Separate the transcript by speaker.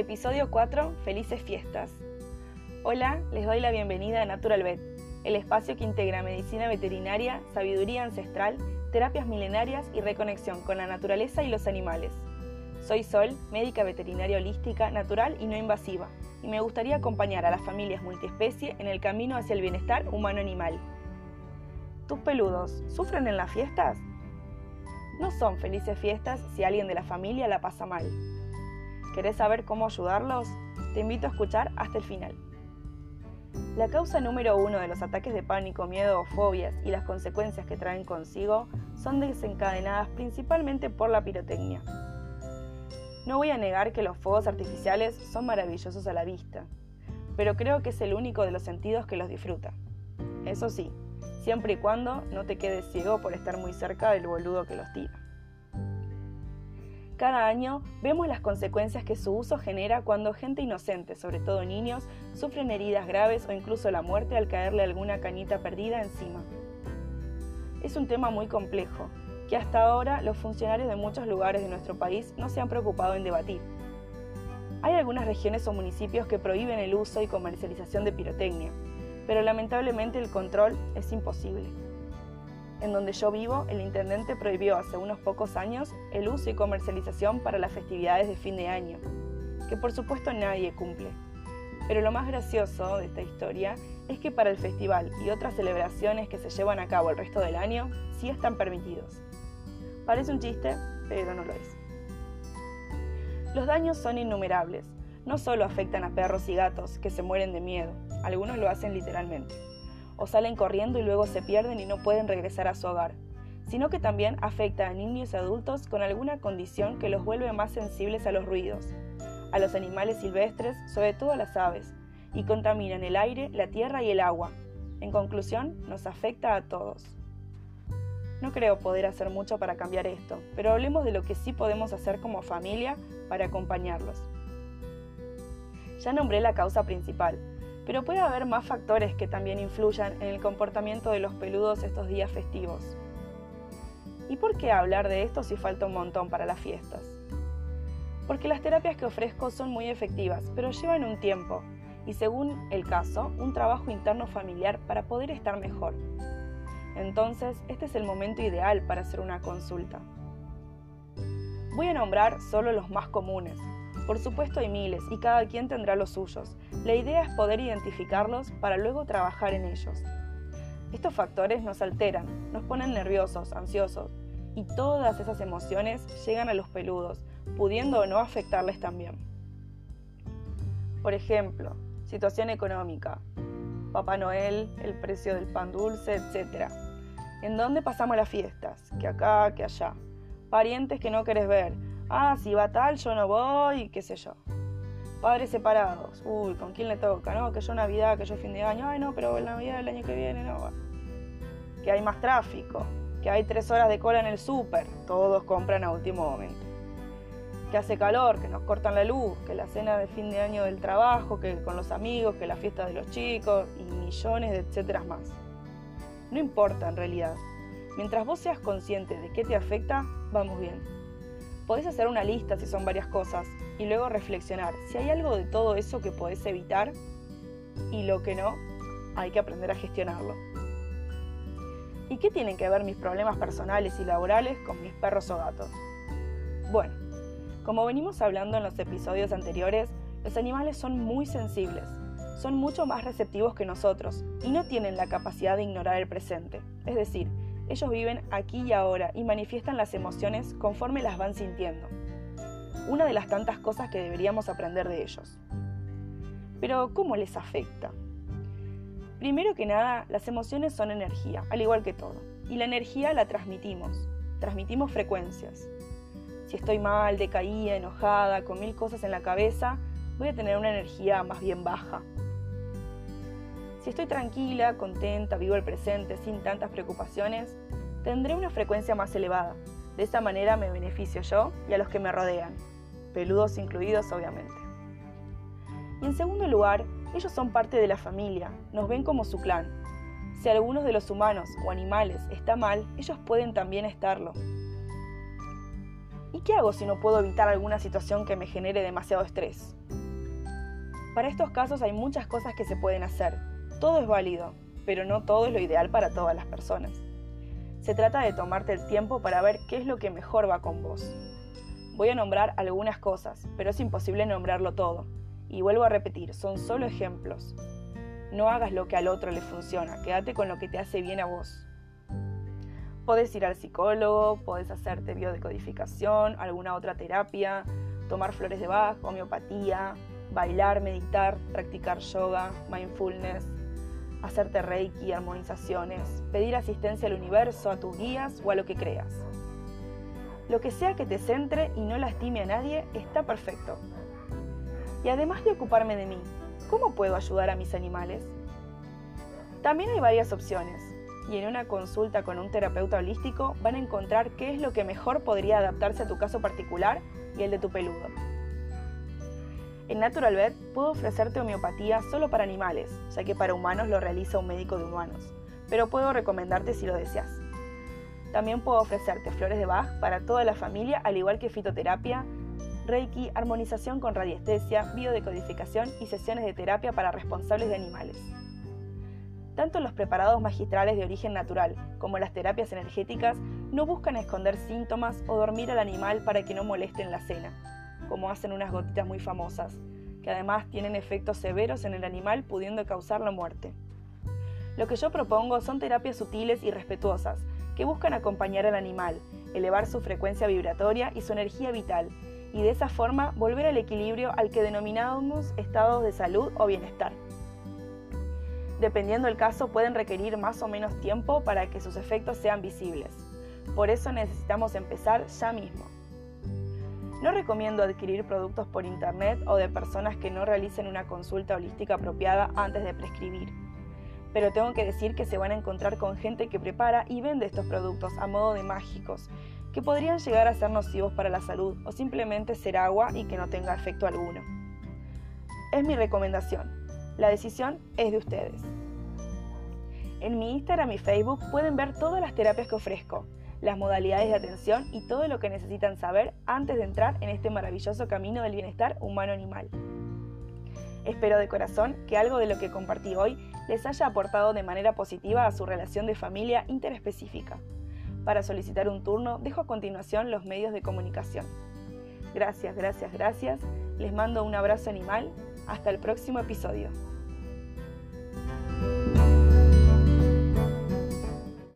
Speaker 1: Episodio 4, Felices Fiestas. Hola, les doy la bienvenida a Natural Vet, el espacio que integra medicina veterinaria, sabiduría ancestral, terapias milenarias y reconexión con la naturaleza y los animales. Soy Sol, médica veterinaria holística, natural y no invasiva, y me gustaría acompañar a las familias multiespecie en el camino hacia el bienestar humano-animal. ¿Tus peludos sufren en las fiestas? No son felices fiestas si alguien de la familia la pasa mal. ¿Querés saber cómo ayudarlos? Te invito a escuchar hasta el final. La causa número uno de los ataques de pánico, miedo o fobias y las consecuencias que traen consigo son desencadenadas principalmente por la pirotecnia. No voy a negar que los fuegos artificiales son maravillosos a la vista, pero creo que es el único de los sentidos que los disfruta. Eso sí, siempre y cuando no te quedes ciego por estar muy cerca del boludo que los tira. Cada año vemos las consecuencias que su uso genera cuando gente inocente, sobre todo niños, sufren heridas graves o incluso la muerte al caerle alguna cañita perdida encima. Es un tema muy complejo, que hasta ahora los funcionarios de muchos lugares de nuestro país no se han preocupado en debatir. Hay algunas regiones o municipios que prohíben el uso y comercialización de pirotecnia, pero lamentablemente el control es imposible. En donde yo vivo, el intendente prohibió hace unos pocos años el uso y comercialización para las festividades de fin de año, que por supuesto nadie cumple. Pero lo más gracioso de esta historia es que para el festival y otras celebraciones que se llevan a cabo el resto del año, sí están permitidos. Parece un chiste, pero no lo es. Los daños son innumerables. No solo afectan a perros y gatos que se mueren de miedo, algunos lo hacen literalmente o salen corriendo y luego se pierden y no pueden regresar a su hogar, sino que también afecta a niños y adultos con alguna condición que los vuelve más sensibles a los ruidos, a los animales silvestres, sobre todo a las aves, y contaminan el aire, la tierra y el agua. En conclusión, nos afecta a todos. No creo poder hacer mucho para cambiar esto, pero hablemos de lo que sí podemos hacer como familia para acompañarlos. Ya nombré la causa principal, pero puede haber más factores que también influyan en el comportamiento de los peludos estos días festivos. ¿Y por qué hablar de esto si falta un montón para las fiestas? Porque las terapias que ofrezco son muy efectivas, pero llevan un tiempo y según el caso, un trabajo interno familiar para poder estar mejor. Entonces, este es el momento ideal para hacer una consulta. Voy a nombrar solo los más comunes, por supuesto hay miles y cada quien tendrá los suyos. La idea es poder identificarlos para luego trabajar en ellos. Estos factores nos alteran, nos ponen nerviosos, ansiosos y todas esas emociones llegan a los peludos, pudiendo o no afectarles también. Por ejemplo, situación económica, Papá Noel, el precio del pan dulce, etc. ¿En dónde pasamos las fiestas? Que acá, que allá. Parientes que no querés ver, ah, si va tal, yo no voy, qué sé yo. Padres separados, uy, ¿con quién le toca? No, que yo Navidad, que yo fin de año, ay no, pero la Navidad del año que viene, no. Que hay más tráfico, que hay tres horas de cola en el súper, todos compran a último momento. Que hace calor, que nos cortan la luz, que la cena de fin de año del trabajo, que con los amigos, que la fiesta de los chicos y millones de etcétera más. No importa en realidad. Mientras vos seas consciente de qué te afecta, vamos bien. Podés hacer una lista si son varias cosas y luego reflexionar si hay algo de todo eso que podés evitar y lo que no, hay que aprender a gestionarlo. ¿Y qué tienen que ver mis problemas personales y laborales con mis perros o gatos? Bueno, como venimos hablando en los episodios anteriores, los animales son muy sensibles, son mucho más receptivos que nosotros y no tienen la capacidad de ignorar el presente, es decir, ellos viven aquí y ahora y manifiestan las emociones conforme las van sintiendo. Una de las tantas cosas que deberíamos aprender de ellos. Pero, ¿cómo les afecta? Primero que nada, las emociones son energía, al igual que todo. Y la energía la transmitimos. Transmitimos frecuencias. Si estoy mal, decaída, enojada, con mil cosas en la cabeza, voy a tener una energía más bien baja, si estoy tranquila, contenta, vivo el presente sin tantas preocupaciones, tendré una frecuencia más elevada. De esa manera me beneficio yo y a los que me rodean, peludos incluidos obviamente. Y en segundo lugar, ellos son parte de la familia, nos ven como su clan. Si algunos de los humanos o animales está mal, ellos pueden también estarlo. ¿Y qué hago si no puedo evitar alguna situación que me genere demasiado estrés? Para estos casos hay muchas cosas que se pueden hacer. Todo es válido, pero no todo es lo ideal para todas las personas. Se trata de tomarte el tiempo para ver qué es lo que mejor va con vos. Voy a nombrar algunas cosas, pero es imposible nombrarlo todo. Y vuelvo a repetir, son solo ejemplos. No hagas lo que al otro le funciona, quédate con lo que te hace bien a vos. Podés ir al psicólogo, podés hacerte biodecodificación, alguna otra terapia, tomar flores de Bach, homeopatía, bailar, meditar, practicar yoga, mindfulness, hacerte reiki, armonizaciones, pedir asistencia al universo, a tus guías o a lo que creas. Lo que sea que te centre y no lastime a nadie está perfecto. Y además de ocuparme de mí, ¿cómo puedo ayudar a mis animales? También hay varias opciones, y en una consulta con un terapeuta holístico van a encontrar qué es lo que mejor podría adaptarse a tu caso particular y el de tu peludo. En Natural Vet puedo ofrecerte homeopatía solo para animales, ya que para humanos lo realiza un médico de humanos, pero puedo recomendarte si lo deseas. También puedo ofrecerte flores de Bach para toda la familia, al igual que fitoterapia, Reiki, armonización con radiestesia, biodecodificación y sesiones de terapia para responsables de animales. Tanto los preparados magistrales de origen natural como las terapias energéticas no buscan esconder síntomas o dormir al animal para que no molesten la cena como hacen unas gotitas muy famosas, que además tienen efectos severos en el animal pudiendo causar la muerte. Lo que yo propongo son terapias sutiles y respetuosas, que buscan acompañar al animal, elevar su frecuencia vibratoria y su energía vital, y de esa forma volver al equilibrio al que denominamos estados de salud o bienestar. Dependiendo del caso, pueden requerir más o menos tiempo para que sus efectos sean visibles. Por eso necesitamos empezar ya mismo. No recomiendo adquirir productos por internet o de personas que no realicen una consulta holística apropiada antes de prescribir. Pero tengo que decir que se van a encontrar con gente que prepara y vende estos productos a modo de mágicos, que podrían llegar a ser nocivos para la salud o simplemente ser agua y que no tenga efecto alguno. Es mi recomendación. La decisión es de ustedes. En mi Instagram y Facebook pueden ver todas las terapias que ofrezco las modalidades de atención y todo lo que necesitan saber antes de entrar en este maravilloso camino del bienestar humano-animal. Espero de corazón que algo de lo que compartí hoy les haya aportado de manera positiva a su relación de familia interespecífica. Para solicitar un turno dejo a continuación los medios de comunicación. Gracias, gracias, gracias. Les mando un abrazo animal. Hasta el próximo episodio.